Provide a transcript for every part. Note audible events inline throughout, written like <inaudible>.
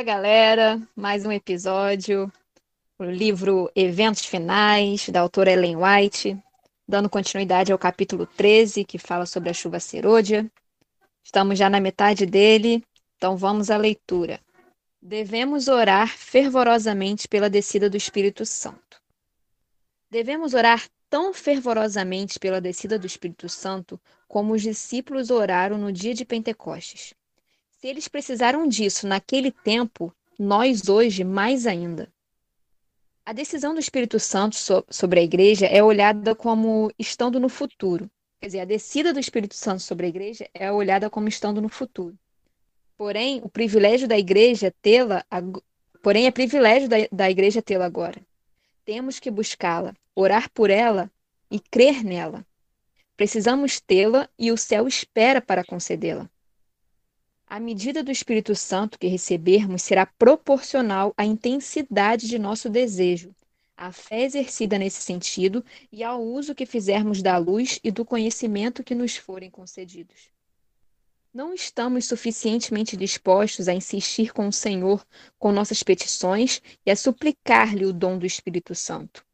Fala galera, mais um episódio, o livro Eventos Finais, da autora Ellen White, dando continuidade ao capítulo 13, que fala sobre a chuva serôdia. Estamos já na metade dele, então vamos à leitura. Devemos orar fervorosamente pela descida do Espírito Santo. Devemos orar tão fervorosamente pela descida do Espírito Santo como os discípulos oraram no dia de Pentecostes. Se eles precisaram disso naquele tempo, nós hoje mais ainda. A decisão do Espírito Santo so sobre a igreja é olhada como estando no futuro. Quer dizer, a descida do Espírito Santo sobre a igreja é olhada como estando no futuro. Porém, o privilégio da igreja tê-la, porém é privilégio da, da igreja tê-la agora. Temos que buscá-la, orar por ela e crer nela. Precisamos tê-la e o céu espera para concedê-la. A medida do Espírito Santo que recebermos será proporcional à intensidade de nosso desejo, à fé exercida nesse sentido e ao uso que fizermos da luz e do conhecimento que nos forem concedidos. Não estamos suficientemente dispostos a insistir com o Senhor com nossas petições e a suplicar-lhe o dom do Espírito Santo.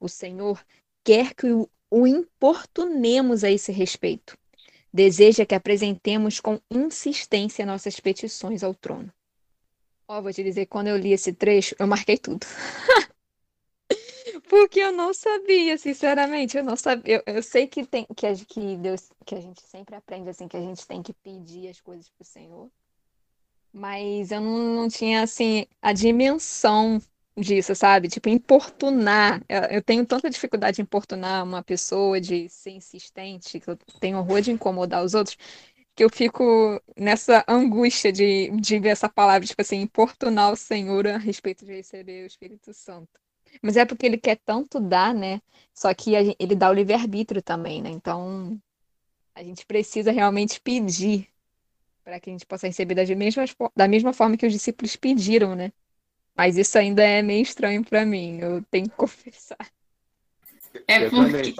O Senhor quer que o importunemos a esse respeito deseja que apresentemos com insistência nossas petições ao trono. Ó, oh, vou te dizer, quando eu li esse trecho, eu marquei tudo. <laughs> Porque eu não sabia, sinceramente, eu não sabia. Eu, eu sei que tem que, a, que Deus, que a gente sempre aprende assim, que a gente tem que pedir as coisas pro Senhor. Mas eu não, não tinha assim a dimensão disso, sabe? Tipo, importunar. Eu tenho tanta dificuldade em importunar uma pessoa, de ser insistente, que eu tenho horror de incomodar os outros, que eu fico nessa angústia de, de ver essa palavra, tipo assim, importunar o Senhor a respeito de receber o Espírito Santo. Mas é porque ele quer tanto dar, né? Só que ele dá o livre-arbítrio também, né? Então, a gente precisa realmente pedir para que a gente possa receber da mesma, da mesma forma que os discípulos pediram, né? Mas isso ainda é meio estranho para mim, eu tenho que <laughs> confessar. É porque...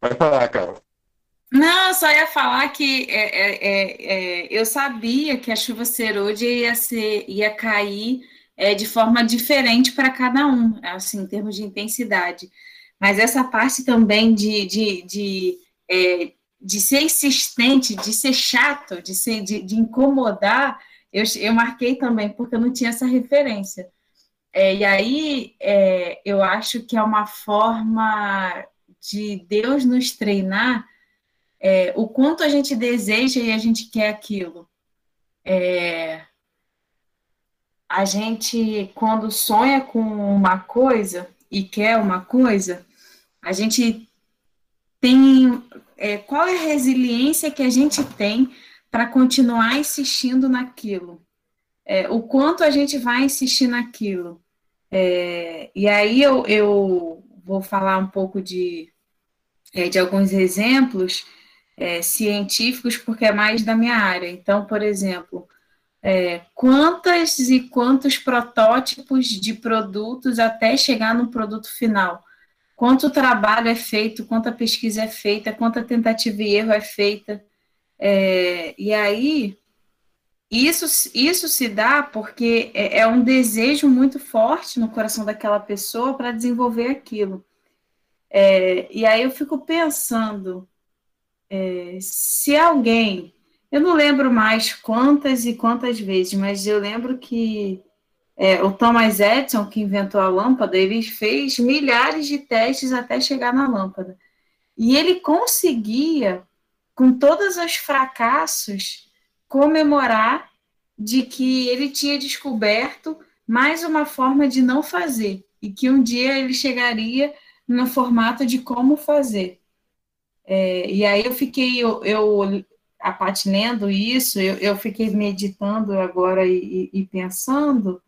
Vai falar, Carol. Não, eu só ia falar que é, é, é, é, eu sabia que a chuva serôdia ia, ser, ia cair é, de forma diferente para cada um, assim, em termos de intensidade. Mas essa parte também de, de, de, é, de ser insistente, de ser chato, de, ser, de, de incomodar, eu, eu marquei também, porque eu não tinha essa referência. É, e aí, é, eu acho que é uma forma de Deus nos treinar é, o quanto a gente deseja e a gente quer aquilo. É, a gente, quando sonha com uma coisa e quer uma coisa, a gente tem. É, qual é a resiliência que a gente tem para continuar insistindo naquilo. É, o quanto a gente vai insistir naquilo. É, e aí eu, eu, vou falar um pouco de, é, de alguns exemplos é, científicos, porque é mais da minha área. Então, por exemplo, é, quantas e quantos protótipos de produtos até chegar no produto final? Quanto trabalho é feito, quanta pesquisa é feita, quanta tentativa e erro é feita é, e aí, isso, isso se dá porque é, é, um desejo muito forte no coração daquela pessoa para desenvolver aquilo. É, e aí eu fico pensando, é, se alguém, eu não lembro mais quantas e quantas vezes, mas eu lembro que é, o Thomas Edison, que inventou a lâmpada, ele fez milhares de testes até chegar na lâmpada. E ele conseguia com todos os fracassos, comemorar de que ele tinha descoberto mais uma forma de não fazer e que um dia ele chegaria no formato de como fazer. É, e aí eu fiquei, eu, eu a lendo isso, eu, eu fiquei meditando agora e, e pensando,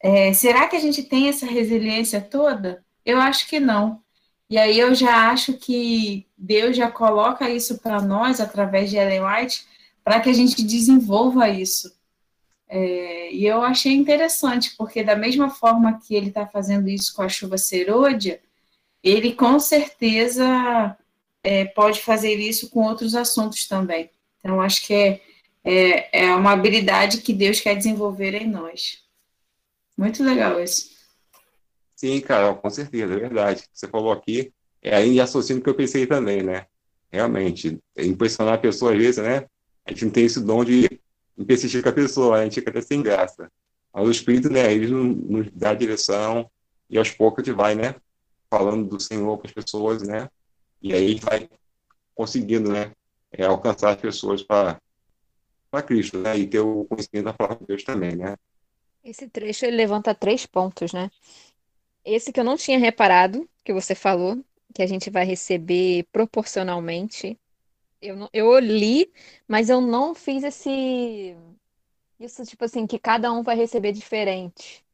é, será que a gente tem essa resiliência toda? Eu acho que não. E aí eu já acho que Deus já coloca isso para nós através de Ellen White para que a gente desenvolva isso. É, e eu achei interessante, porque da mesma forma que ele está fazendo isso com a chuva serôdia, ele com certeza é, pode fazer isso com outros assuntos também. Então, acho que é, é, é uma habilidade que Deus quer desenvolver em nós. Muito legal isso. Sim, Carol, com certeza, é verdade. Você falou aqui, é aí associo que eu pensei também, né? Realmente, é impressionar a pessoa às vezes, né? A gente não tem esse dom de persistir com a pessoa, a gente fica até sem graça. Mas o Espírito, né, ele nos dá a direção e aos poucos a gente vai, né, falando do Senhor para as pessoas, né, e aí a gente vai conseguindo, né, é, alcançar as pessoas para Cristo, né, e ter o conhecimento da palavra de Deus também, né. Esse trecho ele levanta três pontos, né? Esse que eu não tinha reparado, que você falou, que a gente vai receber proporcionalmente eu, não, eu li, mas eu não fiz esse. Isso, tipo assim, que cada um vai receber diferente.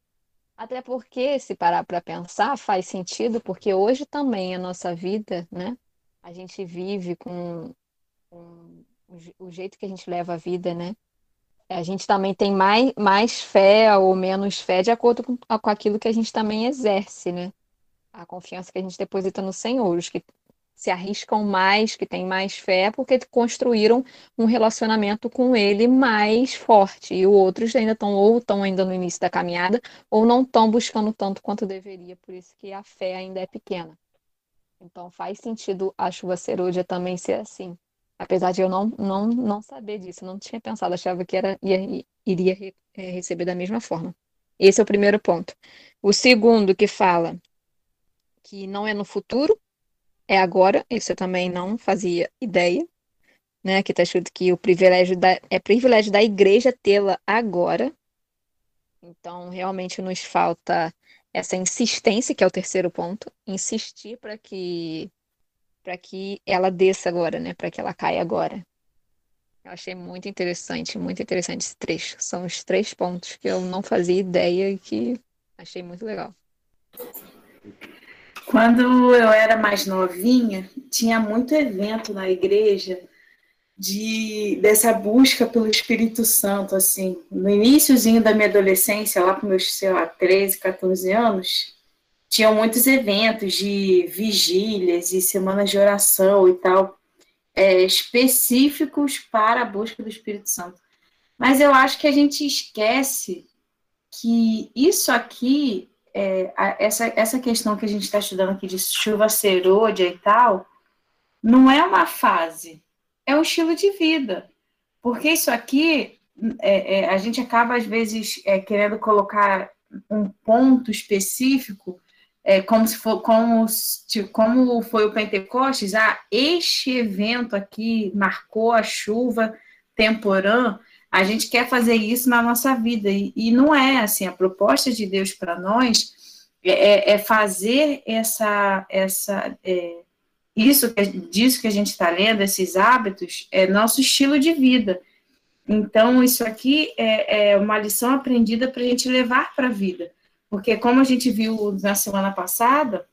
Até porque, se parar para pensar, faz sentido, porque hoje também a nossa vida, né? A gente vive com, com o jeito que a gente leva a vida, né? A gente também tem mais, mais fé ou menos fé de acordo com, com aquilo que a gente também exerce, né? A confiança que a gente deposita no Senhor. Os que se arriscam mais, que têm mais fé, porque construíram um relacionamento com ele mais forte. E outros ainda estão ou estão ainda no início da caminhada, ou não estão buscando tanto quanto deveria, por isso que a fé ainda é pequena. Então faz sentido a chuva cerúdia também ser assim. Apesar de eu não, não, não saber disso, não tinha pensado, achava que era, ia, iria é, receber da mesma forma. Esse é o primeiro ponto. O segundo que fala que não é no futuro, é agora, isso eu também não fazia ideia, né? Aqui está escrito que o privilégio da, é privilégio da igreja tê-la agora. Então, realmente nos falta essa insistência, que é o terceiro ponto, insistir para que para que ela desça agora, né? Para que ela caia agora. Eu achei muito interessante, muito interessante esse trecho. São os três pontos que eu não fazia ideia e que achei muito legal. Quando eu era mais novinha, tinha muito evento na igreja de dessa busca pelo Espírito Santo, assim. No iníciozinho da minha adolescência, lá para meus, sei lá, 13, 14 anos, tinham muitos eventos de vigílias e semanas de oração e tal, é, específicos para a busca do Espírito Santo. Mas eu acho que a gente esquece que isso aqui é, essa, essa questão que a gente está estudando aqui de chuva serôdia e tal, não é uma fase, é um estilo de vida. Porque isso aqui, é, é, a gente acaba, às vezes, é, querendo colocar um ponto específico, é, como, se for, como, se, como foi o Pentecostes, ah, este evento aqui marcou a chuva temporã, a gente quer fazer isso na nossa vida e, e não é assim. A proposta de Deus para nós é, é, é, fazer essa, essa é, isso disso que a gente está lendo, esses hábitos, é nosso estilo de vida. Então, isso aqui é, é uma lição aprendida para a gente levar para a vida. Porque, como a gente viu na semana passada,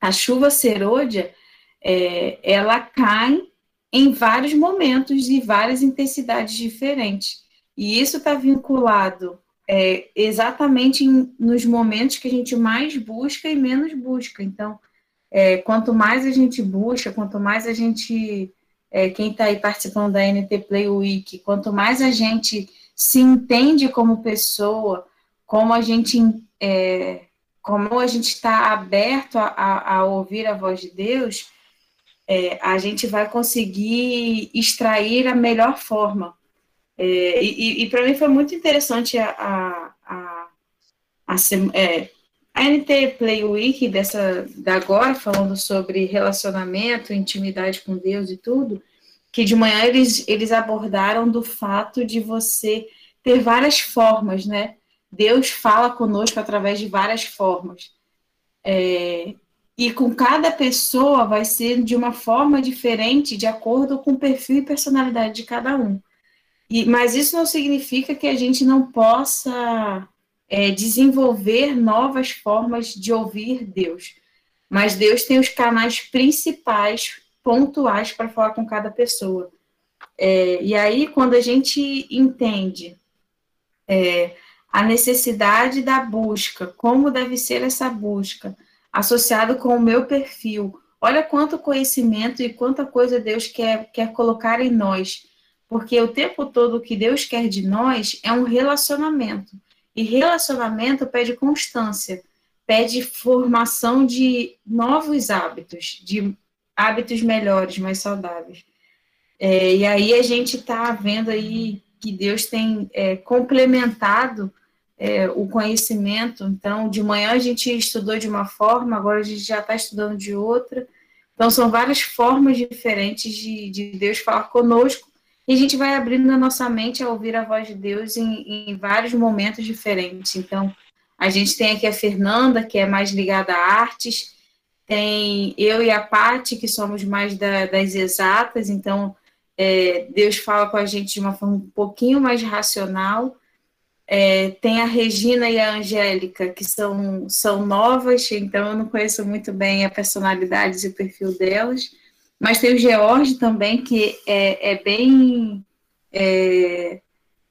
a chuva serôdia, é, ela cai em vários momentos e várias intensidades diferentes. E isso está vinculado é, exatamente em, nos momentos que a gente mais busca e menos busca. Então, é, quanto mais a gente busca, quanto mais a gente, é, quem está aí participando da NT Play Week, quanto mais a gente se entende como pessoa, como a gente, é, como a gente está aberto a, a, a ouvir a voz de Deus, é, a gente vai conseguir extrair a melhor forma. É, e, e para mim foi muito interessante a, a, a, a, é, NT Play Week dessa, da agora, falando sobre relacionamento, intimidade com Deus e tudo, que de manhã eles, eles abordaram do fato de você ter várias formas, né? Deus fala conosco através de várias formas. É, e com cada pessoa vai ser de uma forma diferente, de acordo com o perfil e personalidade de cada um. E, mas isso não significa que a gente não possa é, desenvolver novas formas de ouvir Deus. Mas Deus tem os canais principais, pontuais, para falar com cada pessoa. É, e aí, quando a gente entende é, a necessidade da busca, como deve ser essa busca, associado com o meu perfil. Olha quanto conhecimento e quanta coisa Deus quer, quer colocar em nós. Porque o tempo todo o que Deus quer de nós é um relacionamento. E relacionamento pede constância, pede formação de novos hábitos, de hábitos melhores, mais saudáveis. É, e aí a gente está vendo aí que Deus tem é, complementado é, o conhecimento. Então, de manhã a gente estudou de uma forma, agora a gente já está estudando de outra. Então, são várias formas diferentes de, de, Deus falar conosco e a gente vai abrindo a nossa mente a ouvir a voz de Deus em, em vários momentos diferentes. Então, a gente tem aqui a Fernanda, que é mais ligada a artes, tem eu e a Pati, que somos mais da, das exatas, então é, Deus fala com a gente de uma forma um pouquinho mais racional. É, tem a Regina e a Angélica, que são, são novas, então eu não conheço muito bem a personalidade e o perfil delas. Mas tem o George também, que é, é bem. É,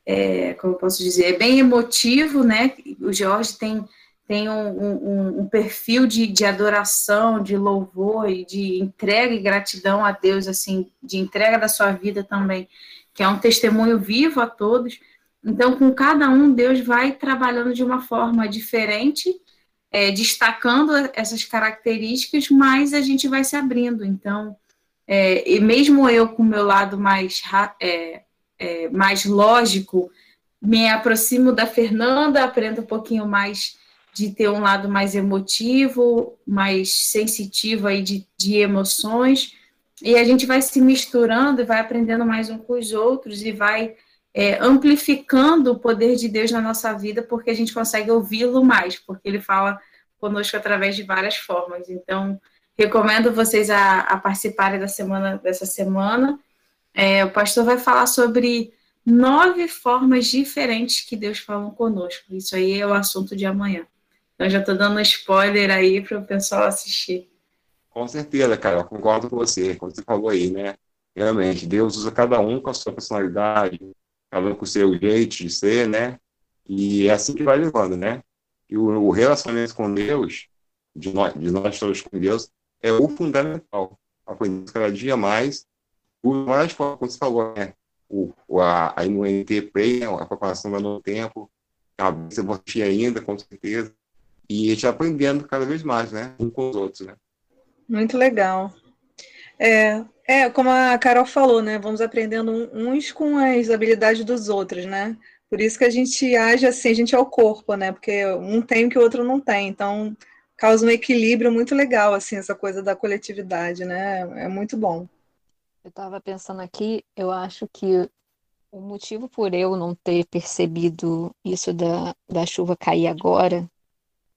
é, como eu posso dizer? É bem emotivo, né? O George tem, tem um, um, um perfil de, de adoração, de louvor e de entrega e gratidão a Deus, assim, de entrega da sua vida também, que é um testemunho vivo a todos. Então, com cada um, Deus vai trabalhando de uma forma diferente, é, destacando essas características, mas a gente vai se abrindo. Então, é, e mesmo eu com o meu lado mais, é, é, mais lógico, me aproximo da Fernanda, aprendo um pouquinho mais de ter um lado mais emotivo, mais sensitivo aí de, de emoções, e a gente vai se misturando e vai aprendendo mais um com os outros e vai é, amplificando o poder de Deus na nossa vida, porque a gente consegue ouvi-lo mais, porque ele fala conosco através de várias formas. Então, recomendo vocês a, a participarem da semana dessa semana. É, o pastor vai falar sobre nove formas diferentes que Deus fala conosco. Isso aí é o assunto de amanhã. Então, já estou dando um spoiler aí para o pessoal assistir. Com certeza, cara, eu concordo com você, como você falou aí, né? Realmente, Deus usa cada um com a sua personalidade, cada um com o seu jeito de ser, né? E é assim que vai levando, né? E o, o relacionamento com Deus, de nós, de nós todos com Deus, é o fundamental. Aprendendo cada dia mais, o mais como você falou, né? O, a, a Play, né? a preparação no tempo, a cabeça forte ainda, com certeza. E a gente aprendendo cada vez mais, né? Um com os outros, né? Muito legal. É, é, como a Carol falou, né? Vamos aprendendo uns com as habilidades dos outros, né? Por isso que a gente age assim, a gente é o corpo, né? Porque um tem o que o outro não tem. Então, causa um equilíbrio muito legal, assim, essa coisa da coletividade, né? É muito bom. Eu estava pensando aqui, eu acho que o motivo por eu não ter percebido isso da, da chuva cair agora,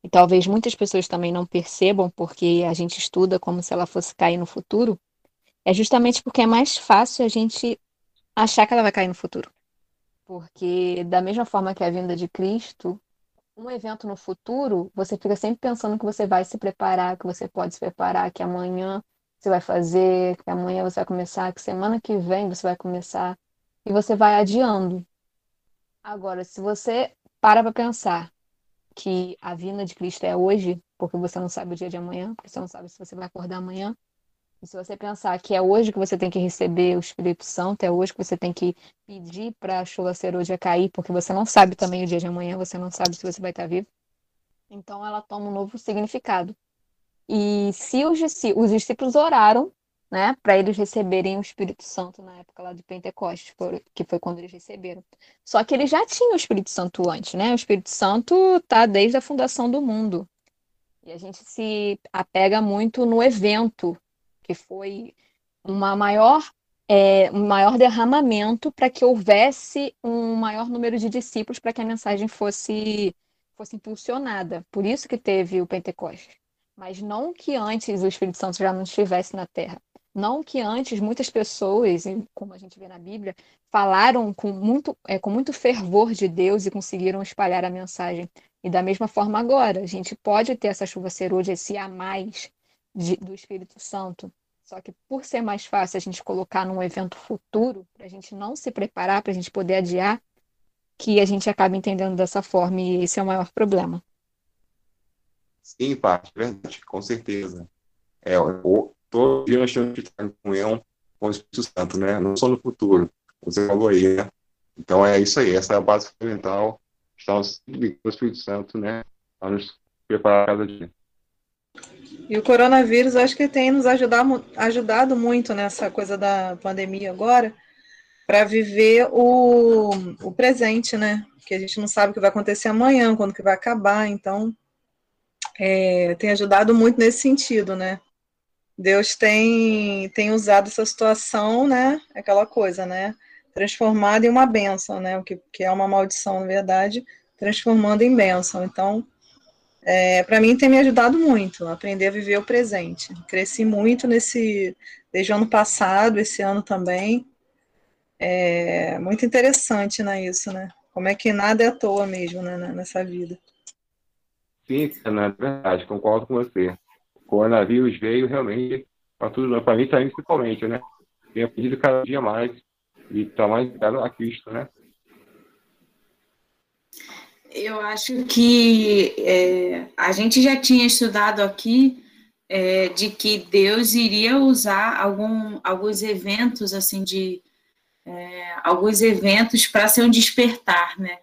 e talvez muitas pessoas também não percebam, porque a gente estuda como se ela fosse cair no futuro, é justamente porque é mais fácil a gente achar que ela vai cair no futuro. Porque, da mesma forma que a vinda de Cristo, um evento no futuro, você fica sempre pensando que você vai se preparar, que você pode se preparar, que amanhã você vai fazer, que amanhã você vai começar, que semana que vem você vai começar, e você vai adiando. Agora, se você para para pensar que a vinda de Cristo é hoje, porque você não sabe o dia de amanhã, porque você não sabe se você vai acordar amanhã, e se você pensar que é hoje que você tem que receber o Espírito Santo, é hoje que você tem que pedir para a chuva cerúdia cair, porque você não sabe também o dia de amanhã, você não sabe se você vai estar vivo. Então ela toma um novo significado. E se os, os discípulos oraram, né, para eles receberem o Espírito Santo na época lá de Pentecostes, que foi quando eles receberam. Só que eles já tinham o Espírito Santo antes, né? O Espírito Santo tá desde a fundação do mundo. E a gente se apega muito no evento, que foi uma maior, é, um maior derramamento para que houvesse um maior número de discípulos para que a mensagem fosse, fosse impulsionada. Por isso que teve o Pentecostes. mas não que antes o Espírito Santo já não estivesse na terra. Não que antes muitas pessoas, como a gente vê na Bíblia, falaram com muito, é, com muito fervor de Deus e conseguiram espalhar a mensagem. E da mesma forma agora, a gente pode ter essa chuva cerúlea, esse a mais de, do Espírito Santo. Só que por ser mais fácil a gente colocar num evento futuro, para a gente não se preparar, para a gente poder adiar, que a gente acaba entendendo dessa forma, e esse é o maior problema. Sim, parte, verdade, com certeza. É, todo dia nós temos que estar em comunhão com o Espírito Santo, né? Não só no futuro, você falou aí, né? Então é isso aí, essa é a base fundamental, estamos com o Espírito Santo, né? Para nos preparar cada dia. E o coronavírus acho que tem nos ajudar, ajudado muito nessa coisa da pandemia agora, para viver o, o presente, né? Que a gente não sabe o que vai acontecer amanhã, quando que vai acabar, então é, tem ajudado muito nesse sentido, né? Deus tem, tem usado essa situação, né? Aquela coisa, né? Transformada em uma bênção, né? O que, que é uma maldição, na verdade, transformando em bênção. Então, é, para mim tem me ajudado muito aprender a viver o presente. Cresci muito nesse desde o ano passado, esse ano também. É muito interessante, né, isso, né? Como é que nada é à toa mesmo, né, nessa vida. Sim, é verdade, concordo com você. O coronavírus veio realmente para tudo, para mim principalmente, né? Tenho aprendido cada dia mais e está mais ligado a Cristo, né? Eu acho que é, a gente já tinha estudado aqui é, de que Deus iria usar algum, alguns eventos assim de é, alguns eventos para ser um despertar, né?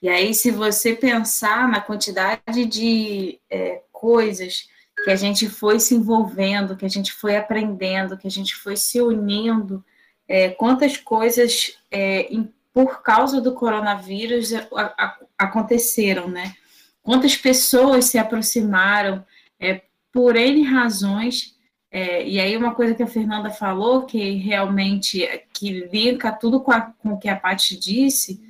E aí, se você pensar na quantidade de é, coisas que a gente foi se envolvendo, que a gente foi aprendendo, que a gente foi se unindo, é, quantas coisas é, em, por causa do coronavírus a, aconteceram, né? Quantas pessoas se aproximaram é, por N razões. É, e aí, uma coisa que a Fernanda falou, que realmente que linka tudo com, a, com o que a Paty disse,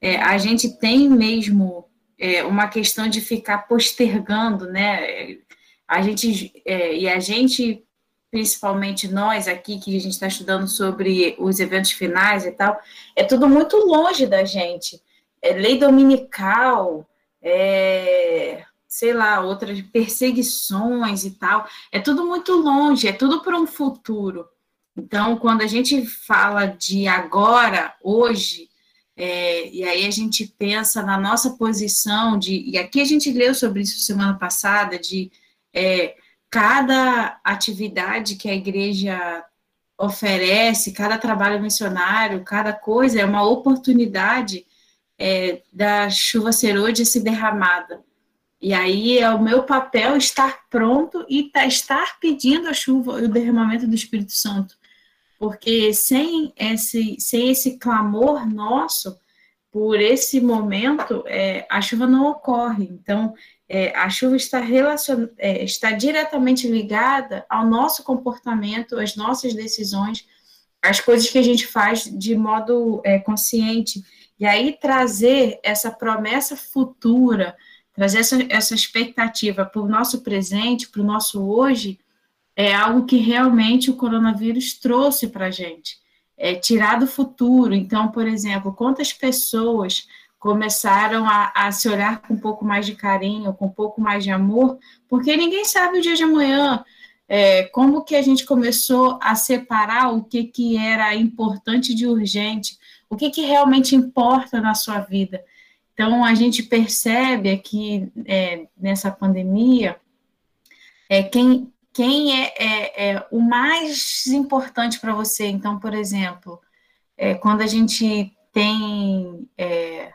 é, a gente tem mesmo é, uma questão de ficar postergando, né? A gente, é, e a gente, principalmente nós aqui, que a gente está estudando sobre os eventos finais e tal, é tudo muito longe da gente. É lei dominical, é, sei lá, outras perseguições e tal, é tudo muito longe, é tudo para um futuro. Então, quando a gente fala de agora, hoje, é, e aí a gente pensa na nossa posição de, e aqui a gente leu sobre isso semana passada, de é, cada atividade que a igreja oferece, cada trabalho missionário, cada coisa é uma oportunidade é, da chuva serôdia ser derramada. E aí é o meu papel estar pronto e tá, estar pedindo a chuva, o derramamento do Espírito Santo porque sem esse, sem esse clamor nosso por esse momento, é, a chuva não ocorre. Então, é, a chuva está, relacion, é, está diretamente ligada ao nosso comportamento, às nossas decisões, às coisas que a gente faz de modo é, consciente. E aí trazer essa promessa futura, trazer essa, essa expectativa para o nosso presente, para o nosso hoje, é algo que realmente o coronavírus trouxe para a gente. É, tirar do futuro. Então, por exemplo, quantas pessoas começaram a, a, se olhar com um pouco mais de carinho, com um pouco mais de amor, porque ninguém sabe o dia de amanhã. É, como que a gente começou a separar o que, que era importante de urgente, o que, que realmente importa na sua vida. Então, a gente percebe aqui é, nessa pandemia é, quem, quem é, é, é o mais importante para você. Então, por exemplo, é, quando a gente tem é,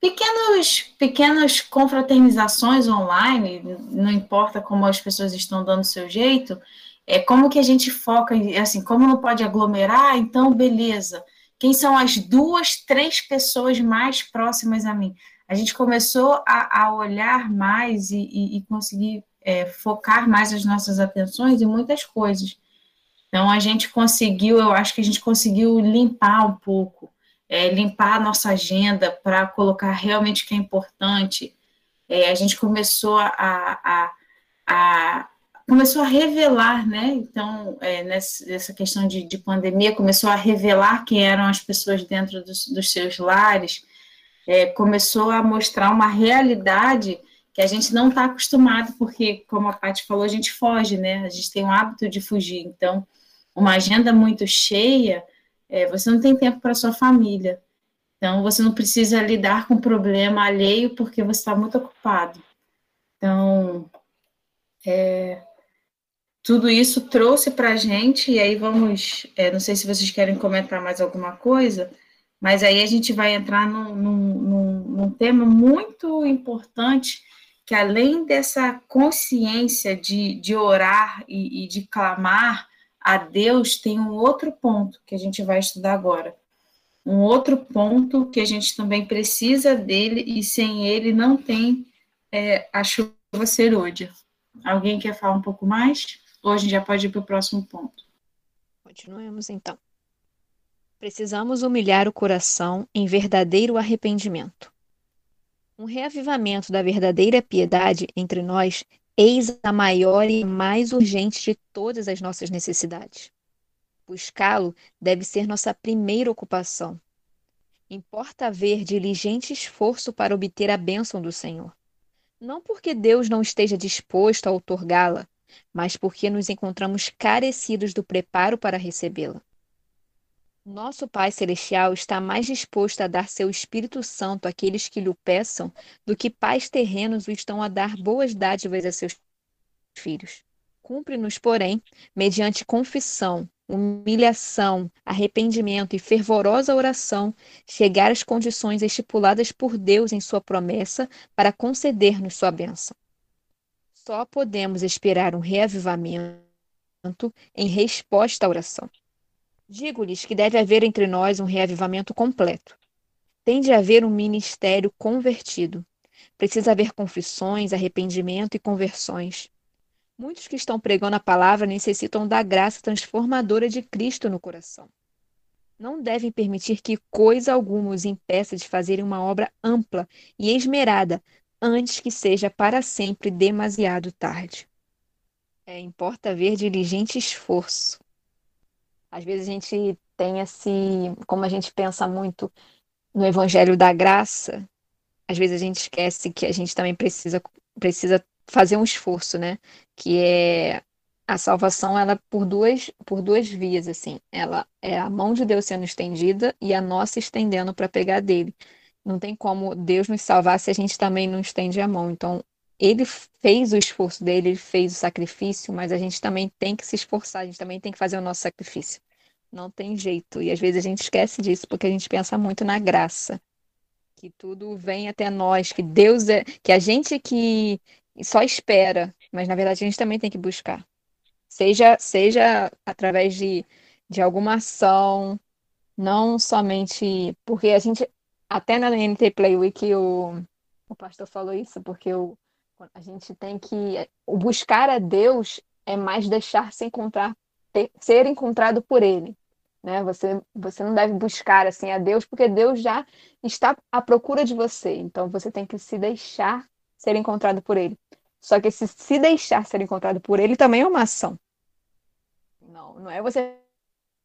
pequenos, pequenas confraternizações online, não importa como as pessoas estão dando seu jeito, é como que a gente foca, assim, como não pode aglomerar, então beleza. Quem são as duas, três pessoas mais próximas a mim? A gente começou a, a olhar mais e, e, e conseguir é, focar mais as nossas atenções em muitas coisas. Então, a gente conseguiu, eu acho que a gente conseguiu limpar um pouco, é, limpar a nossa agenda para colocar realmente o que é importante. É, a gente começou a, a, a, começou a revelar, né? Então, é, nessa, questão de, de, pandemia, começou a revelar quem eram as pessoas dentro dos, dos seus lares, é, começou a mostrar uma realidade que a gente não está acostumado, porque, como a Paty falou, a gente foge, né? A gente tem o hábito de fugir. Então, uma agenda muito cheia, é, você não tem tempo para sua família. Então, você não precisa lidar com problema alheio porque você está muito ocupado. Então, é, tudo isso trouxe para a gente, e aí vamos, é, não sei se vocês querem comentar mais alguma coisa, mas aí a gente vai entrar num, num, num tema muito importante, que além dessa consciência de, de orar e, e de clamar a Deus, tem um outro ponto que a gente vai estudar agora. Um outro ponto que a gente também precisa dele, e sem ele não tem é, a chuva serôdia. Alguém quer falar um pouco mais? Ou a gente já pode ir para o próximo ponto? Continuemos então. Precisamos humilhar o coração em verdadeiro arrependimento. Um reavivamento da verdadeira piedade entre nós eis a maior e mais urgente de todas as nossas necessidades. Buscá-lo deve ser nossa primeira ocupação. Importa haver diligente esforço para obter a bênção do Senhor. Não porque Deus não esteja disposto a outorgá-la, mas porque nos encontramos carecidos do preparo para recebê-la. Nosso Pai Celestial está mais disposto a dar seu Espírito Santo àqueles que lhe o peçam do que pais terrenos o estão a dar boas dádivas a seus filhos. Cumpre-nos, porém, mediante confissão, humilhação, arrependimento e fervorosa oração, chegar às condições estipuladas por Deus em Sua promessa para conceder-nos Sua bênção. Só podemos esperar um reavivamento em resposta à oração. Digo-lhes que deve haver entre nós um reavivamento completo. Tem de haver um ministério convertido. Precisa haver confissões, arrependimento e conversões. Muitos que estão pregando a palavra necessitam da graça transformadora de Cristo no coração. Não devem permitir que coisa alguma os impeça de fazerem uma obra ampla e esmerada antes que seja para sempre demasiado tarde. É, importa haver diligente esforço. Às vezes a gente tem esse, como a gente pensa muito no evangelho da graça, às vezes a gente esquece que a gente também precisa precisa fazer um esforço, né? Que é a salvação ela por duas por duas vias assim. Ela é a mão de Deus sendo estendida e a nossa estendendo para pegar dele. Não tem como Deus nos salvar se a gente também não estende a mão. Então, ele fez o esforço dele, ele fez o sacrifício, mas a gente também tem que se esforçar, a gente também tem que fazer o nosso sacrifício. Não tem jeito. E às vezes a gente esquece disso porque a gente pensa muito na graça. Que tudo vem até nós, que Deus é, que a gente que só espera, mas na verdade a gente também tem que buscar. Seja, seja através de, de alguma ação, não somente. Porque a gente, até na NT Play Week, o, o pastor falou isso, porque o, a gente tem que. O buscar a Deus é mais deixar-se encontrar, ter, ser encontrado por Ele. Né? Você, você não deve buscar assim a Deus, porque Deus já está à procura de você. Então você tem que se deixar ser encontrado por ele. Só que se, se deixar ser encontrado por ele também é uma ação. Não, não é você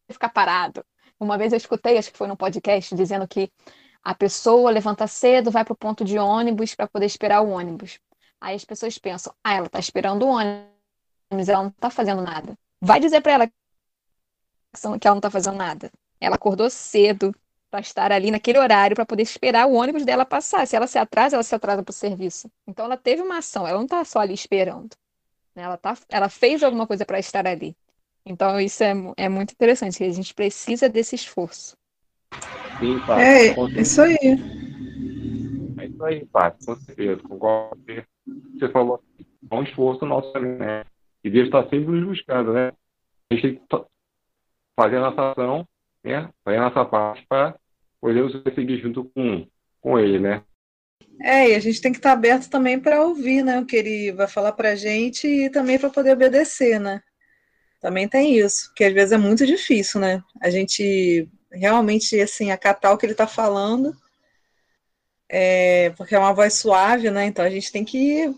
ficar parado. Uma vez eu escutei, acho que foi num podcast, dizendo que a pessoa levanta cedo, vai para o ponto de ônibus para poder esperar o ônibus. Aí as pessoas pensam, ah, ela está esperando o ônibus, ela não está fazendo nada. Vai dizer para ela que ela não está fazendo nada. Ela acordou cedo, para estar ali naquele horário para poder esperar o ônibus dela passar. Se ela se atrasa, ela se atrasa para o serviço. Então ela teve uma ação, ela não está só ali esperando. Né? Ela, tá, ela fez alguma coisa para estar ali. Então isso é, é muito interessante, a gente precisa desse esforço. Sim, Pato, é, isso aí. É isso aí, Pato, com certeza. Concordo você falou é um esforço nosso também, né? E Deus está sempre nos buscando, né? A gente tem que fazer a nossa ação, né? Fazer a nossa parte para podemos seguir junto com, com ele, né? É, e a gente tem que estar aberto também para ouvir, né, o que ele vai falar para a gente e também para poder obedecer, né? Também tem isso, que às vezes é muito difícil, né? A gente realmente, assim, acatar o que ele está falando, é, porque é uma voz suave, né? Então a gente tem que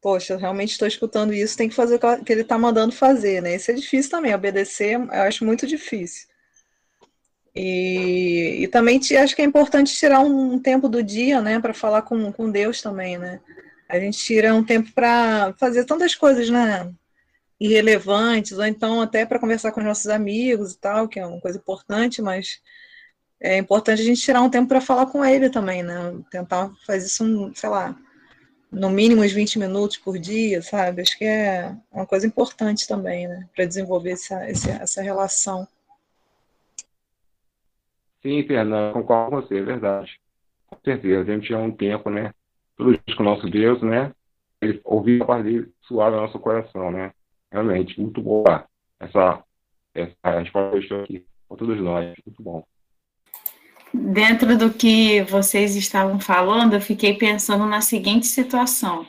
poxa, realmente estou escutando isso, tem que fazer o que ele está mandando fazer, né? Isso é difícil também, obedecer, eu acho muito difícil. E, e também te, acho que é importante tirar um, um tempo do dia, né, para falar com, com Deus também, né? A gente tira um tempo para fazer tantas coisas, né? Irrelevantes, ou então até para conversar com os nossos amigos e tal, que é uma coisa importante, mas é importante a gente tirar um tempo para falar com ele também, né? Tentar fazer isso, sei lá, no mínimo uns 20 minutos por dia, sabe? Acho que é uma coisa importante também, né? Para desenvolver essa, essa relação. Sim, Fernanda, concordo com você, é verdade. Com certeza, a gente tinha um tempo, né? Tudo isso com o nosso Deus, né? Ele ouvir a parte dele suave no nosso coração, né? Realmente, muito boa essa, essa resposta aqui com todos nós, muito bom. Dentro do que vocês estavam falando, eu fiquei pensando na seguinte situação.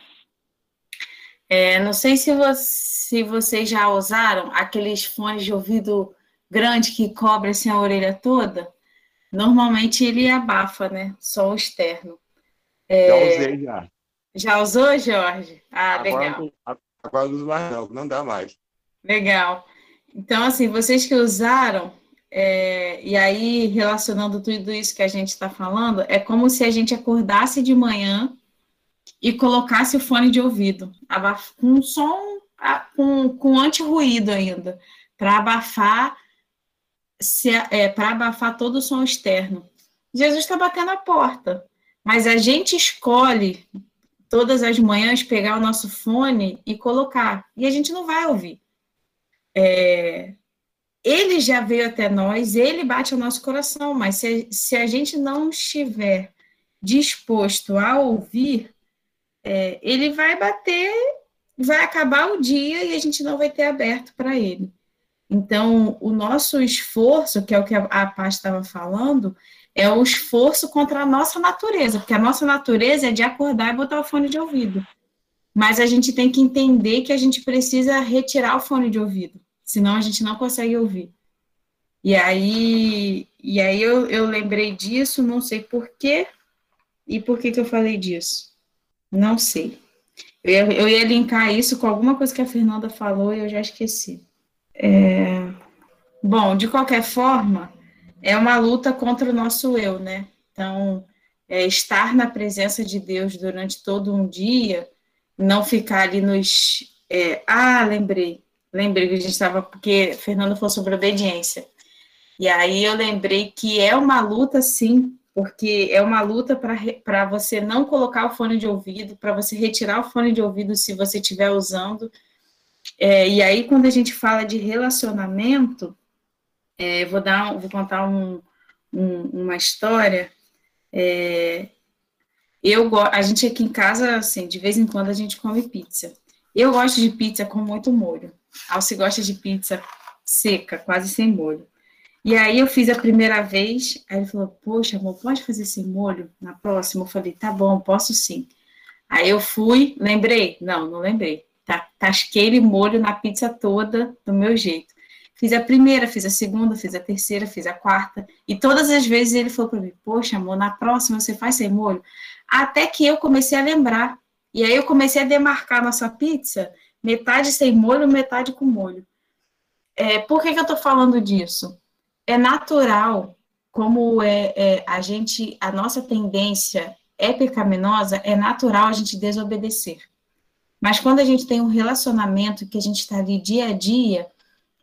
É, não sei se, você, se vocês já usaram aqueles fones de ouvido grande que cobrem assim, a orelha toda. Normalmente ele abafa, né? Só o externo. É... Já usei já. Já usou, Jorge? Ah, agora, legal. Agora não uso mais não, não dá mais. Legal. Então, assim, vocês que usaram, é, e aí, relacionando tudo isso que a gente está falando, é como se a gente acordasse de manhã e colocasse o fone de ouvido, com som, com, com anti-ruído ainda, para abafar, é, para abafar todo o som externo. Jesus está batendo a porta, mas a gente escolhe todas as manhãs pegar o nosso fone e colocar, e a gente não vai ouvir. É, ele já veio até nós, ele bate o nosso coração, mas se, se a gente não estiver disposto a ouvir, é, ele vai bater, vai acabar o dia e a gente não vai ter aberto para ele. Então, o nosso esforço, que é o que a, a Paz estava falando, é o esforço contra a nossa natureza, porque a nossa natureza é de acordar e botar o fone de ouvido. Mas a gente tem que entender que a gente precisa retirar o fone de ouvido senão a gente não consegue ouvir. E aí, e aí eu, eu lembrei disso, não sei por quê, e por que, que eu falei disso? Não sei. Eu ia, eu ia linkar isso com alguma coisa que a Fernanda falou e eu já esqueci. É... Bom, de qualquer forma, é uma luta contra o nosso eu, né? Então, é, estar na presença de Deus durante todo um dia, não ficar ali nos. É, ah, lembrei. Lembrei que a gente estava, porque Fernando falou sobre obediência. E aí eu lembrei que é uma luta, sim, porque é uma luta para você não colocar o fone de ouvido, para você retirar o fone de ouvido se você estiver usando. É, e aí, quando a gente fala de relacionamento, é, vou, dar, vou contar um, um, uma história. É, eu, a gente aqui em casa, assim, de vez em quando a gente come pizza. Eu gosto de pizza com muito molho. Alce gosta de pizza seca, quase sem molho. E aí eu fiz a primeira vez, aí ele falou, poxa, amor, pode fazer sem molho na próxima? Eu falei, tá bom, posso sim. Aí eu fui, lembrei? Não, não lembrei. Tá, tasquei molho na pizza toda do meu jeito. Fiz a primeira, fiz a segunda, fiz a terceira, fiz a quarta. E todas as vezes ele falou para mim: Poxa, amor, na próxima você faz sem molho. Até que eu comecei a lembrar. E aí eu comecei a demarcar nossa pizza metade sem molho, metade com molho. É, por que, que eu estou falando disso? É natural, como é, é, a gente, a nossa tendência é pecaminosa, é natural a gente desobedecer. Mas quando a gente tem um relacionamento que a gente está ali dia a dia,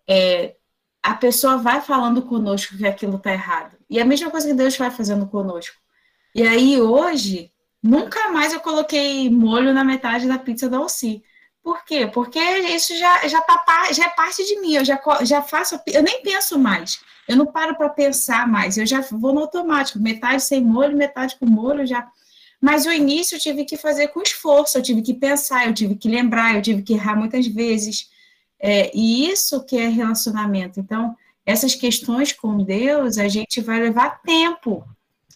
é, a pessoa vai falando conosco que aquilo está errado. E a mesma coisa que Deus vai fazendo conosco. E aí, hoje, nunca mais eu coloquei molho na metade da pizza da Alci. Por quê? Porque isso já, já, tá, já é parte de mim, eu já, já faço, eu nem penso mais, eu não paro para pensar mais, eu já vou no automático, metade sem molho, metade com molho, já. Mas o início eu tive que fazer com esforço, eu tive que pensar, eu tive que lembrar, eu tive que errar muitas vezes. É, e isso que é relacionamento. Então, essas questões com Deus, a gente vai levar tempo,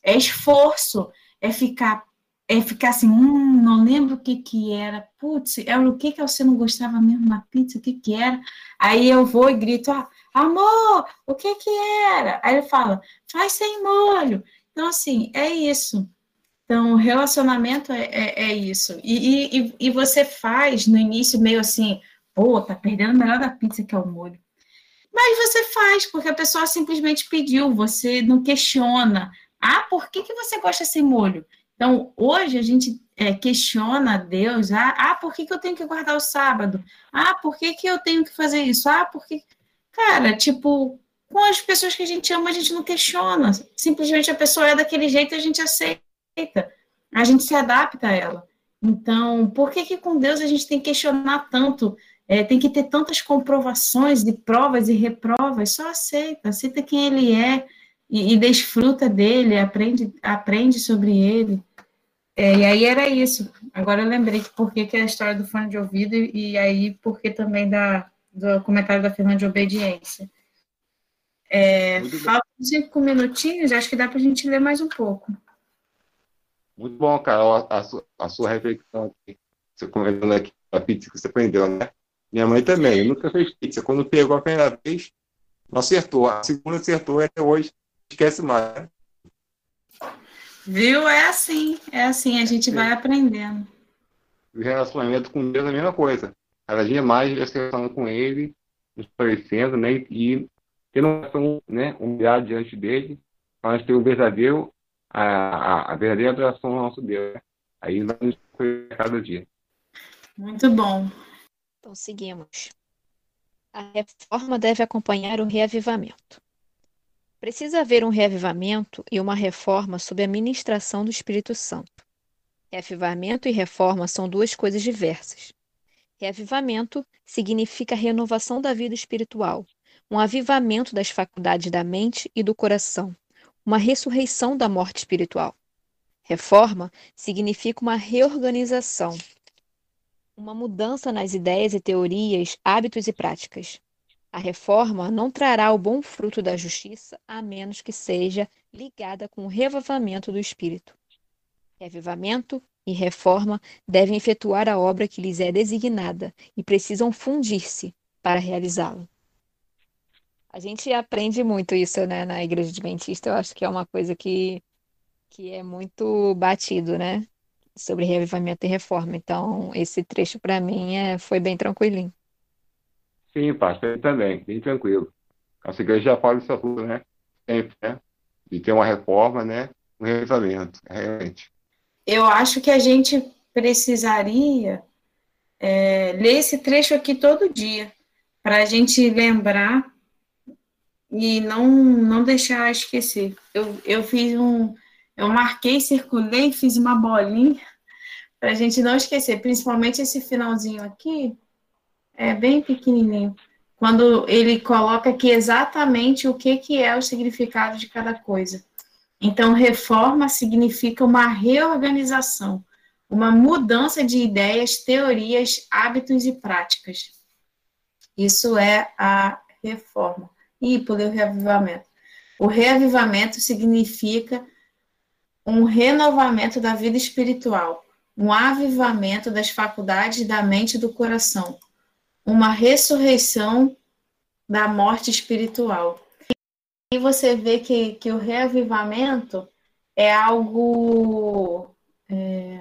é esforço, é ficar é ficar assim, hum, não lembro o que que era, putz, é o que que você não gostava mesmo na pizza, o que que era? Aí eu vou e grito, ah, amor, o que que era? Aí ele fala, faz sem molho. Então, assim, é isso. Então, relacionamento é, é, é isso. E, e, e você faz no início meio assim, pô, tá perdendo o melhor da pizza que é o molho. Mas você faz, porque a pessoa simplesmente pediu, você não questiona. Ah, por que, que você gosta sem molho? Então, hoje a gente é, questiona Deus. Ah, ah, por que, que eu tenho que guardar o sábado? Ah, por que, que eu tenho que fazer isso? Ah, por que. Cara, tipo, com as pessoas que a gente ama, a gente não questiona. Simplesmente a pessoa é daquele jeito e a gente aceita. A gente se adapta a ela. Então, por que, que com Deus a gente tem que questionar tanto? É, tem que ter tantas comprovações de provas e reprovas? Só aceita, aceita quem ele é e, e desfruta dele, aprende, aprende sobre ele. É, e aí era isso. Agora eu lembrei que por que, que é a história do fone de ouvido e, e aí por que também da, do comentário da Fernanda de obediência. É, faltam cinco minutinhos, acho que dá para a gente ler mais um pouco. Muito bom, Carol, a, sua, a sua reflexão aqui. Você comentando aqui a pizza que você aprendeu, né? Minha mãe também, nunca fez pizza. Quando pegou a primeira vez, não acertou. A segunda acertou até hoje esquece mais. Né? Viu? É assim, é assim, a gente Sim. vai aprendendo. O relacionamento com Deus é a mesma coisa. Cada dia mais relacionando com Ele, nos parecendo, né? E tendo uma né, humildade diante dele, para nós ter o verdadeiro, a, a, a verdadeira adoração ao nosso Deus. Né? Aí nós nos cada dia. Muito bom. Então, seguimos. A reforma deve acompanhar o reavivamento. Precisa haver um reavivamento e uma reforma sob a ministração do Espírito Santo. Reavivamento e reforma são duas coisas diversas. Reavivamento significa renovação da vida espiritual, um avivamento das faculdades da mente e do coração, uma ressurreição da morte espiritual. Reforma significa uma reorganização, uma mudança nas ideias e teorias, hábitos e práticas. A reforma não trará o bom fruto da justiça a menos que seja ligada com o revivamento do espírito. Revivamento e reforma devem efetuar a obra que lhes é designada e precisam fundir-se para realizá-la. A gente aprende muito isso, né, na Igreja Adventista. Eu acho que é uma coisa que, que é muito batido, né, sobre reavivamento e reforma. Então, esse trecho para mim é, foi bem tranquilinho. Sim, pastor, também, bem tranquilo. Nossa igreja já fala isso tudo, né? Sempre, né? De ter uma reforma, né? Um reavivamento, realmente. Eu acho que a gente precisaria é, ler esse trecho aqui todo dia, para a gente lembrar e não, não deixar esquecer. Eu, eu fiz um, eu marquei, circulei, fiz uma bolinha para a gente não esquecer, principalmente esse finalzinho aqui, é bem pequenininho, quando ele coloca aqui exatamente o que, que é o significado de cada coisa. Então, reforma significa uma reorganização, uma mudança de ideias, teorias, hábitos e práticas. Isso é a reforma e por o reavivamento. O reavivamento significa um renovamento da vida espiritual, um avivamento das faculdades da mente e do coração, uma ressurreição da morte espiritual. E você vê que, que o reavivamento é algo. É,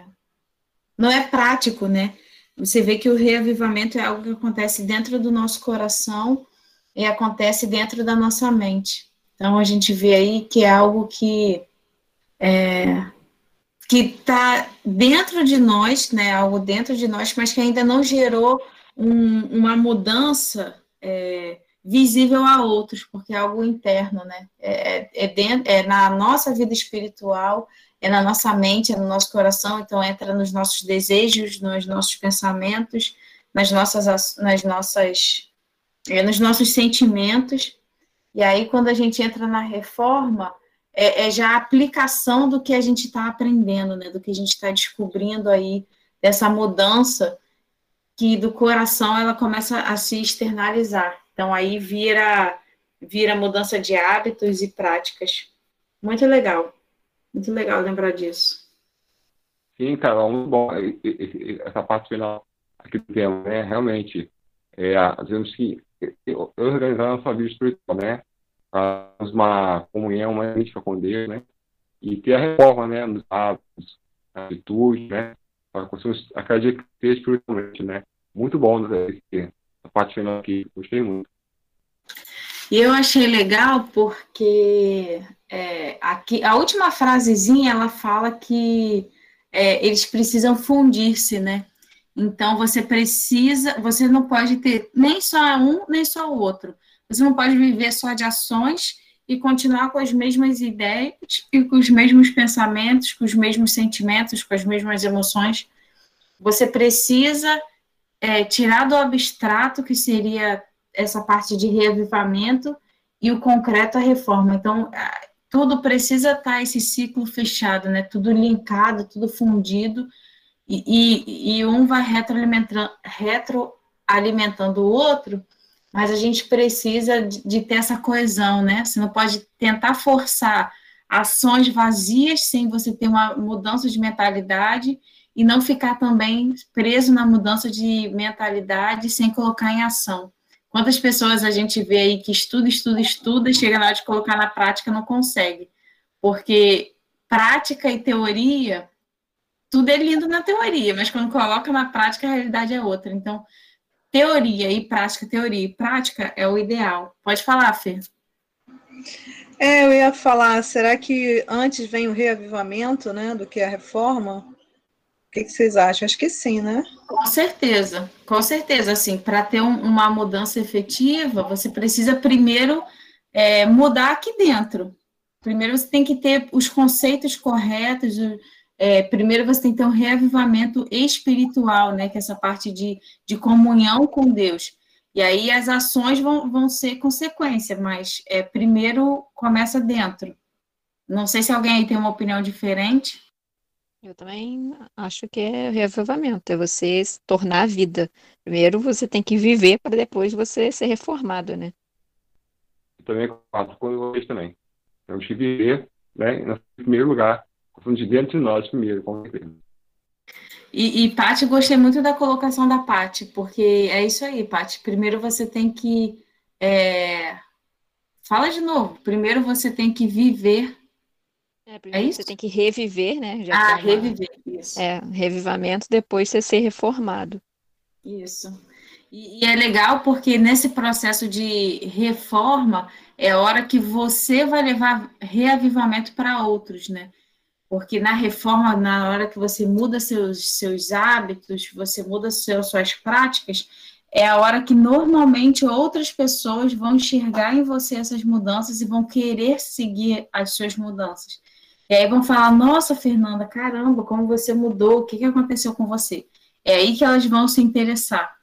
não é prático, né? Você vê que o reavivamento é algo que acontece dentro do nosso coração e acontece dentro da nossa mente. Então a gente vê aí que é algo que é, que está dentro de nós, né? Algo dentro de nós, mas que ainda não gerou um, uma mudança é, visível a outros, porque é algo interno, né? É, é, dentro, é na nossa vida espiritual, é na nossa mente, é no nosso coração, então entra nos nossos desejos, nos nossos pensamentos, nas nossas, nas nossas é, nos nossos sentimentos. E aí, quando a gente entra na reforma, é, é já a aplicação do que a gente está aprendendo, né? Do que a gente está descobrindo aí, dessa mudança que do coração ela começa a se externalizar. Então aí vira vira mudança de hábitos e práticas. Muito legal. Muito legal lembrar disso. Sim, Carol, muito bom. Essa parte final aqui do tema, né? Realmente, é, dizemos que organizar a vida espiritual, né? Faz uma comunhão, uma mística com Deus, né? e ter a reforma, né, nos hábitos, atitude, né, conseguir a crescer espiritualmente, né. Muito bom né, a parte final aqui, gostei muito. E eu achei legal porque é, aqui, a última frasezinha ela fala que é, eles precisam fundir-se, né? Então você precisa, você não pode ter nem só um nem só o outro. Você não pode viver só de ações e continuar com as mesmas ideias e com os mesmos pensamentos, com os mesmos sentimentos, com as mesmas emoções. Você precisa é, tirar do abstrato, que seria essa parte de reavivamento, e o concreto, a reforma. Então, tudo precisa estar esse ciclo fechado, né? Tudo linkado, tudo fundido, e, e, e um vai retroalimentando, retroalimentando o outro, mas a gente precisa de, de, ter essa coesão, né? Você não pode tentar forçar ações vazias sem você ter uma mudança de mentalidade e não ficar também preso na mudança de mentalidade sem colocar em ação. Quantas pessoas a gente vê aí que estuda, estuda, estuda, e chega na hora de colocar na prática não consegue? Porque prática e teoria, tudo é lindo na teoria, mas quando coloca na prática a realidade é outra. Então, teoria e prática, teoria e prática é o ideal. Pode falar, Fê. É, eu ia falar, será que antes vem o reavivamento, né, do que a reforma? O que, que vocês acham? Acho que sim, né? Com certeza, com certeza. Assim, para ter um, uma mudança efetiva, você precisa primeiro é, mudar aqui dentro. Primeiro você tem que ter os conceitos corretos, é, primeiro você tem que ter um reavivamento espiritual, né? Que é essa parte de, de comunhão com Deus. E aí as ações vão, vão ser consequência, mas é, primeiro começa dentro. Não sei se alguém aí tem uma opinião diferente. Eu também acho que é reavivamento, é você se tornar a vida. Primeiro você tem que viver para depois você ser reformado, né? Eu também concordo com vocês também. Temos que viver, né, em primeiro lugar, de dentro de nós primeiro, com certeza. E, e Paty, gostei muito da colocação da Paty, porque é isso aí, Paty. Primeiro você tem que. É... Fala de novo. Primeiro você tem que viver. É, é isso? Você tem que reviver, né? Já ah, uma... reviver, isso. É, revivamento, depois você ser reformado. Isso. E, e, é legal porque nesse processo de reforma é hora que você vai levar reavivamento para outros, né? Porque na reforma, na hora que você muda seus, seus hábitos, você muda seus, suas práticas, é a hora que normalmente outras pessoas vão enxergar em você essas mudanças e vão querer seguir as suas mudanças. E aí vão falar: Nossa, Fernanda, caramba, como você mudou, o que, que aconteceu com você? É aí que elas vão se interessar.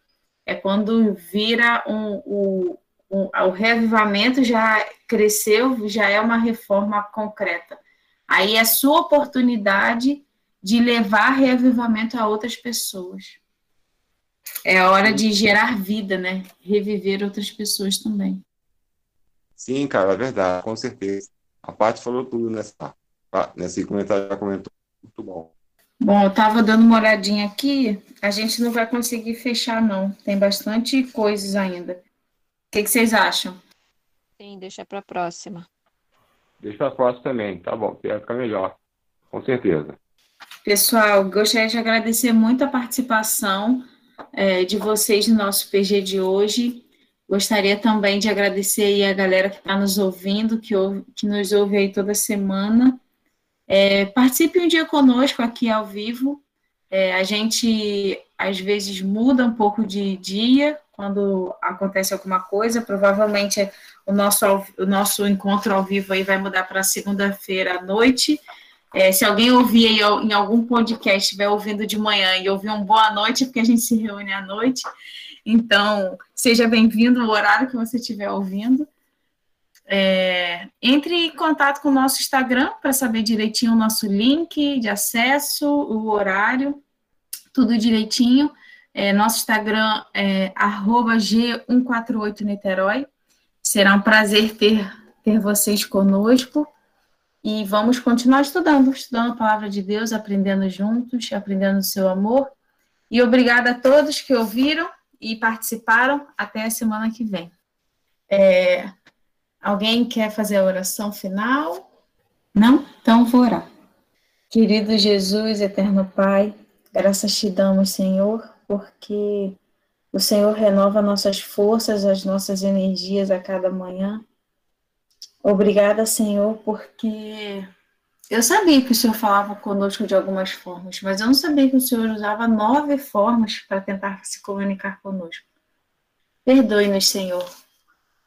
É quando vira um, um, um, o reavivamento já cresceu, já é uma reforma concreta. Aí é sua oportunidade de levar reavivamento a outras pessoas. É hora de gerar vida, né? Reviver outras pessoas também. Sim, cara, é verdade, com certeza. A parte falou tudo nessa, nesse comentário, já comentou. Muito bom. Bom, eu estava dando uma olhadinha aqui, a gente não vai conseguir fechar, não. Tem bastante coisas ainda. O que, que vocês acham? Sim, deixa para a próxima. Deixa a próxima também, tá bom, vai ficar melhor, com certeza. Pessoal, gostaria de agradecer muito a participação é, de vocês no nosso PG de hoje. Gostaria também de agradecer aí a galera que está nos ouvindo, que, ouve, que nos ouve aí toda semana. É, participe um dia conosco aqui ao vivo. É, a gente às vezes muda um pouco de dia quando acontece alguma coisa. Provavelmente o nosso, o nosso encontro ao vivo aí vai mudar para segunda-feira à noite. É, se alguém ouvir aí, em algum podcast, estiver ouvindo de manhã e ouvir um boa noite, é porque a gente se reúne à noite. Então, seja bem-vindo no horário que você estiver ouvindo. É, entre em contato com o nosso Instagram para saber direitinho o nosso link de acesso, o horário, tudo direitinho. É, nosso Instagram é G148Niterói. Será um prazer ter, ter vocês conosco e vamos continuar estudando, estudando a palavra de Deus, aprendendo juntos, aprendendo o seu amor. E obrigada a todos que ouviram e participaram. Até a semana que vem. É, alguém quer fazer a oração final? Não? Então vou orar. Querido Jesus, eterno Pai, graças te damos, Senhor, porque o Senhor renova nossas forças, as nossas energias a cada manhã. Obrigada, Senhor, porque eu sabia que o Senhor falava conosco de algumas formas, mas eu não sabia que o Senhor usava nove formas para tentar se comunicar conosco. Perdoe-nos, Senhor,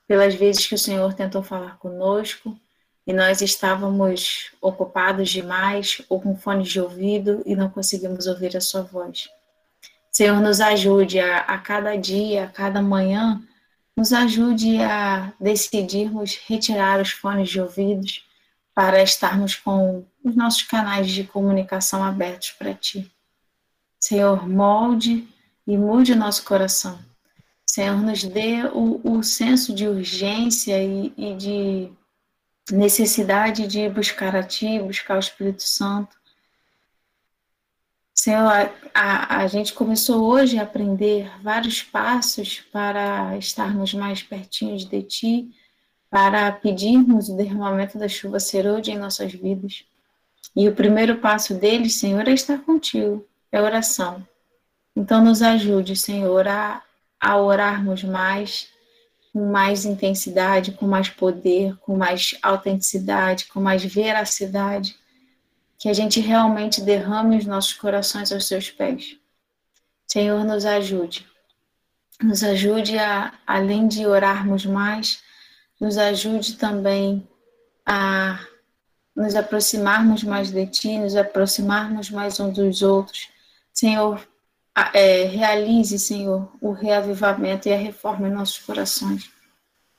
pelas vezes que o Senhor tentou falar conosco e nós estávamos ocupados demais ou com fones de ouvido e não conseguimos ouvir a Sua voz. Senhor, nos ajude a, a cada dia, a cada manhã, nos ajude a decidirmos retirar os fones de ouvidos para estarmos com os nossos canais de comunicação abertos para Ti. Senhor, molde e mude o nosso coração. Senhor, nos dê o, o senso de urgência e, e de necessidade de buscar a Ti, buscar o Espírito Santo, Senhor, a, a gente começou hoje a aprender vários passos para estarmos mais pertinhos de Ti, para pedirmos o derramamento da chuva serode em nossas vidas. E o primeiro passo deles, Senhor, é estar contigo, é oração. Então, nos ajude, Senhor, a, a orarmos mais, com mais intensidade, com mais poder, com mais autenticidade, com mais veracidade que a gente realmente derrame os nossos corações aos seus pés. Senhor, nos ajude. Nos ajude a, além de orarmos mais, nos ajude também a nos aproximarmos mais de Ti, nos aproximarmos mais uns dos outros. Senhor, é, realize, Senhor, o reavivamento e a reforma em nossos corações.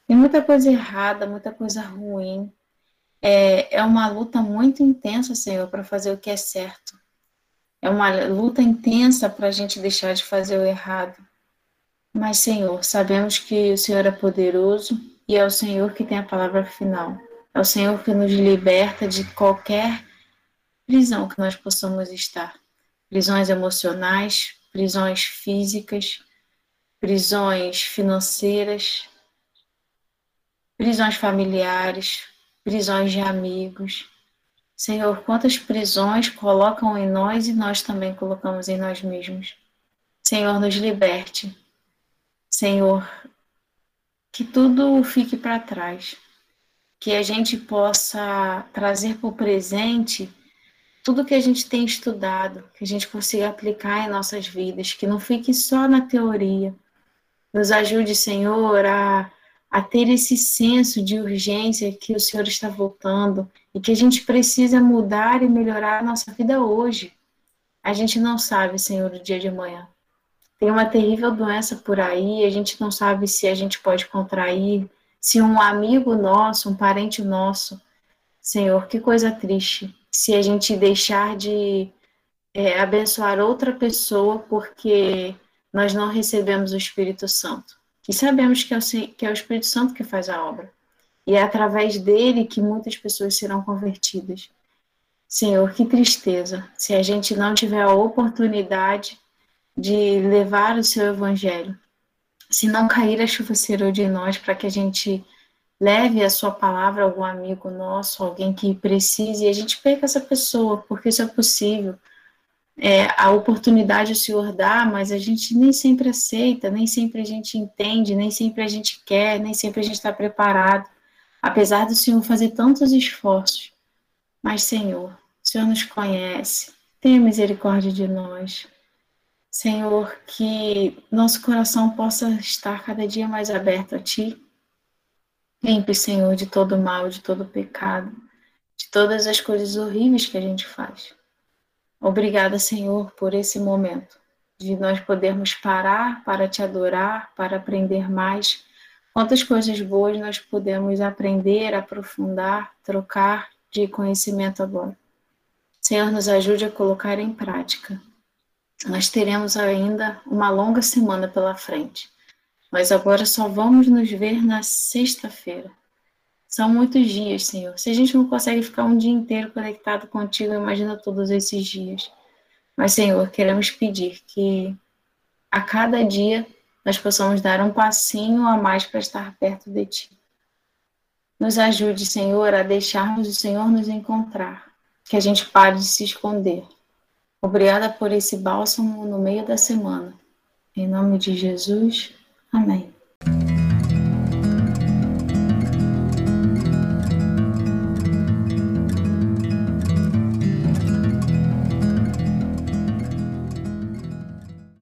Tem muita coisa errada, muita coisa ruim, é, é uma luta muito intensa, Senhor, para fazer o que é certo. É uma luta intensa para a gente deixar de fazer o errado. Mas, Senhor, sabemos que o Senhor é poderoso e é o Senhor que tem a palavra final. É o Senhor que nos liberta de qualquer prisão que nós possamos estar. Prisões emocionais, prisões físicas, prisões financeiras, prisões familiares, prisões de amigos. Senhor, quantas prisões colocam em nós e nós também colocamos em nós mesmos. Senhor, nos liberte. Senhor, que tudo fique para trás. Que a gente possa trazer para o presente tudo que a gente tem estudado, que a gente consiga aplicar em nossas vidas, que não fique só na teoria. Nos ajude, Senhor, a a ter esse senso de urgência que o Senhor está voltando e que a gente precisa mudar e melhorar a nossa vida hoje. A gente não sabe, Senhor, o dia de amanhã. Tem uma terrível doença por aí, a gente não sabe se a gente pode contrair, se um amigo nosso, um parente nosso. Senhor, que coisa triste se a gente deixar de é, abençoar outra pessoa porque nós não recebemos o Espírito Santo. E sabemos que é, o, que é o Espírito Santo que faz a obra. E é através dele que muitas pessoas serão convertidas. Senhor, que tristeza se a gente não tiver a oportunidade de levar o seu evangelho. Se não cair a chuva serode em nós para que a gente leve a sua palavra a algum amigo nosso, alguém que precise, e a gente perca essa pessoa, porque isso é possível é, a oportunidade o Senhor dá, mas a gente nem sempre aceita, nem sempre a gente entende, nem sempre a gente quer, nem sempre a gente está preparado, apesar do Senhor fazer tantos esforços. Mas, Senhor, o Senhor nos conhece, tenha misericórdia de nós. Senhor, que nosso coração possa estar cada dia mais aberto a Ti. Limpe, Senhor, de todo mal, de todo pecado, de todas as coisas horríveis que a gente faz. Obrigada, Senhor, por esse momento, de nós podermos parar para te adorar, para aprender mais. Quantas coisas boas nós podemos aprender, aprofundar, trocar de conhecimento agora. Senhor, nos ajude a colocar em prática. Nós teremos ainda uma longa semana pela frente, mas agora só vamos nos ver na sexta-feira. São muitos dias, Senhor. Se a gente não consegue ficar um dia inteiro conectado contigo, imagina todos esses dias. Mas, Senhor, queremos pedir que a cada dia nós possamos dar um passinho a mais para estar perto de Ti. Nos ajude, Senhor, a deixarmos o Senhor nos encontrar, que a gente pare de se esconder. Obrigada por esse bálsamo no meio da semana. Em nome de Jesus, amém.